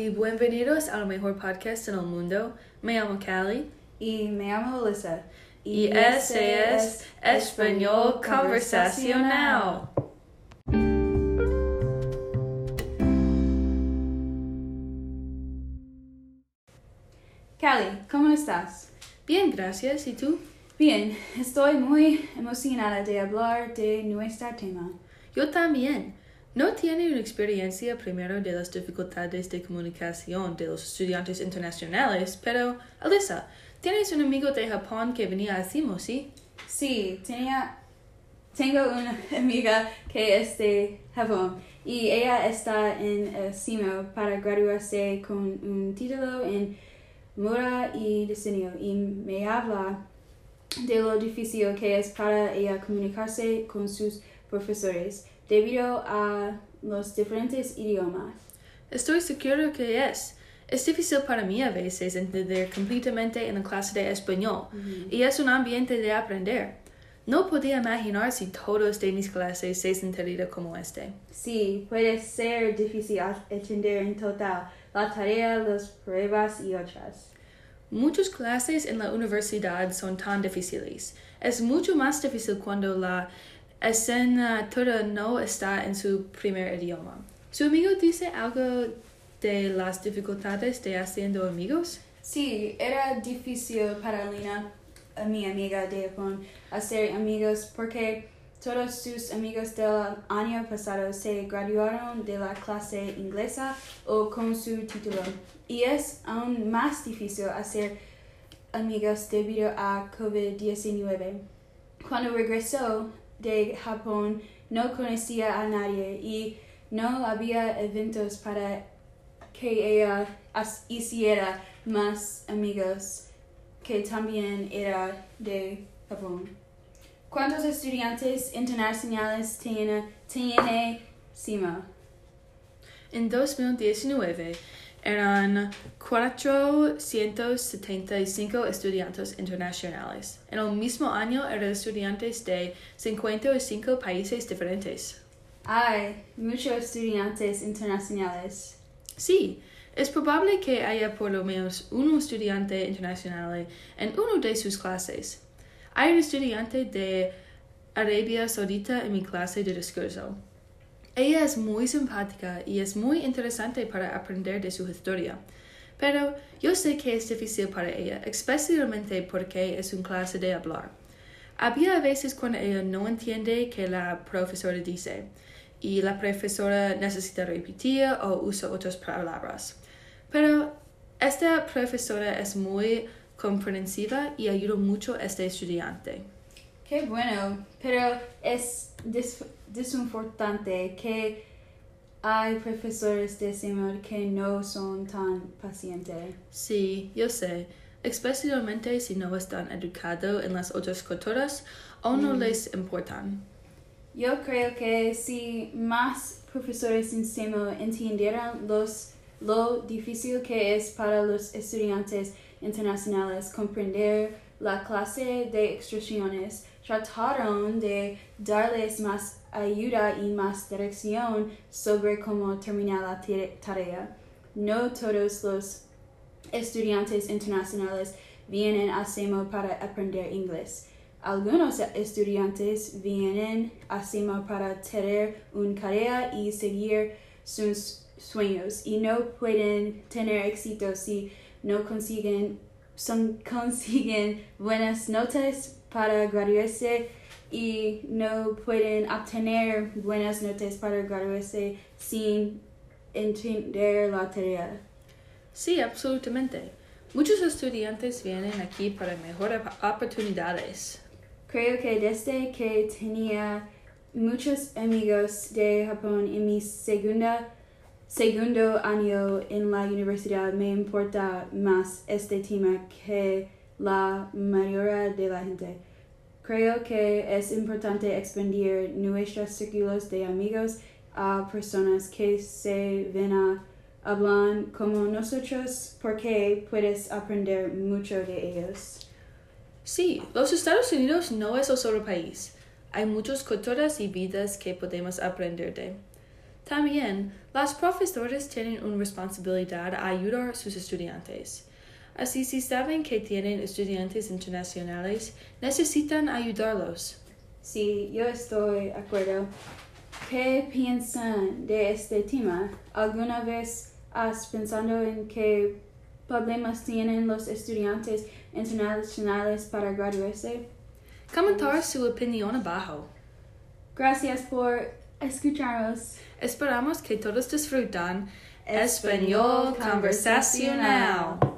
y bienvenidos al mejor podcast en el mundo. Me llamo Callie Y me llamo Alyssa. y este es Español Conversacional. Callie, ¿cómo estás? Bien, gracias. ¿Y tú? Bien, estoy muy emocionada de hablar de nuestro tema. Yo también. No tiene una experiencia primero de las dificultades de comunicación de los estudiantes internacionales, pero, Alyssa, tienes un amigo de Japón que venía a Simo, ¿sí? Sí, tenía, tengo una amiga que es de Japón y ella está en el CIMO para graduarse con un título en moda y diseño y me habla de lo difícil que es para ella comunicarse con sus profesores debido a los diferentes idiomas. Estoy seguro que es. Es difícil para mí a veces entender completamente en la clase de español y es un ambiente de aprender. No podía imaginar si todos de mis clases se sentirían como este. Sí, puede ser difícil entender en total la tarea, las pruebas y otras. Muchas clases en la universidad son tan difíciles. Es mucho más difícil cuando la asignatura no está en su primer idioma. ¿Su amigo dice algo de las dificultades de haciendo amigos? Sí, era difícil para Lina, a mi amiga de Japón, hacer amigos porque todos sus amigos del año pasado se graduaron de la clase inglesa o con su título. Y es aún más difícil hacer amigos debido a COVID-19. Cuando regresó de Japón no conocía a nadie y no había eventos para que ella hiciera más amigos que también era de Japón. ¿Cuántos estudiantes internacionales tiene, tiene CIMA? En 2019 eran 475 estudiantes internacionales. En el mismo año eran estudiantes de 55 países diferentes. Hay muchos estudiantes internacionales. Sí, es probable que haya por lo menos un estudiante internacional en uno de sus clases. Hay un estudiante de Arabia Saudita en mi clase de discurso. Ella es muy simpática y es muy interesante para aprender de su historia. Pero yo sé que es difícil para ella, especialmente porque es una clase de hablar. Había veces cuando ella no entiende que la profesora dice y la profesora necesita repetir o usa otras palabras. Pero esta profesora es muy comprensiva y ayuda mucho a este estudiante. Qué bueno, pero es desinfortunante que hay profesores de CIMA que no son tan pacientes. Sí, yo sé, especialmente si no están educados en las otras culturas o no les importan. Yo creo que si más profesores en CIMA entendieran los, lo difícil que es para los estudiantes internacionales comprender la clase de expresiones, trataron de darles más ayuda y más dirección sobre cómo terminar la tare- tarea. No todos los estudiantes internacionales vienen a CIMA para aprender inglés. Algunos estudiantes vienen a CIMA para tener una carrera y seguir sus sueños y no pueden tener éxito si no consiguen, son, consiguen buenas notas para graduarse y no pueden obtener buenas notas para graduarse sin entender la tarea. Sí, absolutamente. Muchos estudiantes vienen aquí para mejores oportunidades. Creo que desde que tenía muchos amigos de Japón en mi segunda, segundo año en la universidad me importa más este tema que la mayoría de la gente. Creo que es importante expandir nuestros círculos de amigos a personas que se ven a hablan como nosotros porque puedes aprender mucho de ellos. Sí, los Estados Unidos no es un solo país. Hay muchas culturas y vidas que podemos aprender de. También, los profesores tienen una responsabilidad a ayudar a sus estudiantes. Así si saben que tienen estudiantes internacionales, necesitan ayudarlos. Sí, yo estoy de acuerdo. ¿Qué piensan de este tema? ¿Alguna vez has pensado en qué problemas tienen los estudiantes internacionales para graduarse? Comentar su opinión abajo. Gracias por escucharnos. Esperamos que todos disfrutan Español Conversacional.